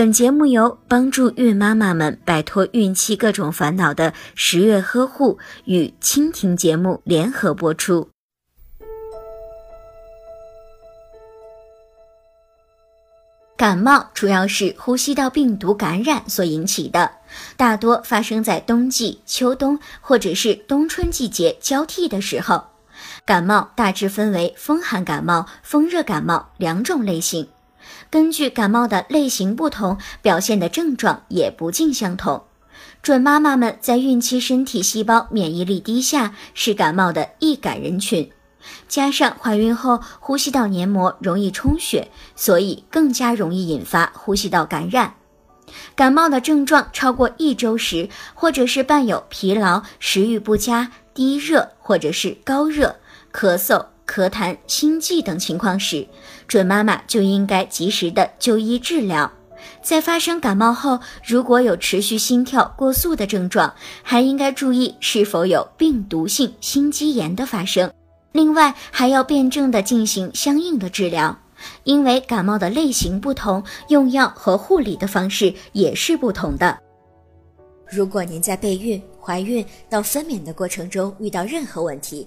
本节目由帮助孕妈妈们摆脱孕期各种烦恼的十月呵护与蜻蜓节目联合播出。感冒主要是呼吸道病毒感染所引起的，大多发生在冬季、秋冬或者是冬春季节交替的时候。感冒大致分为风寒感冒、风热感冒两种类型。根据感冒的类型不同，表现的症状也不尽相同。准妈妈们在孕期身体细胞免疫力低下，是感冒的易感人群。加上怀孕后呼吸道黏膜容易充血，所以更加容易引发呼吸道感染。感冒的症状超过一周时，或者是伴有疲劳、食欲不佳、低热或者是高热、咳嗽。咳痰、心悸等情况时，准妈妈就应该及时的就医治疗。在发生感冒后，如果有持续心跳过速的症状，还应该注意是否有病毒性心肌炎的发生。另外，还要辩证的进行相应的治疗，因为感冒的类型不同，用药和护理的方式也是不同的。如果您在备孕、怀孕到分娩的过程中遇到任何问题，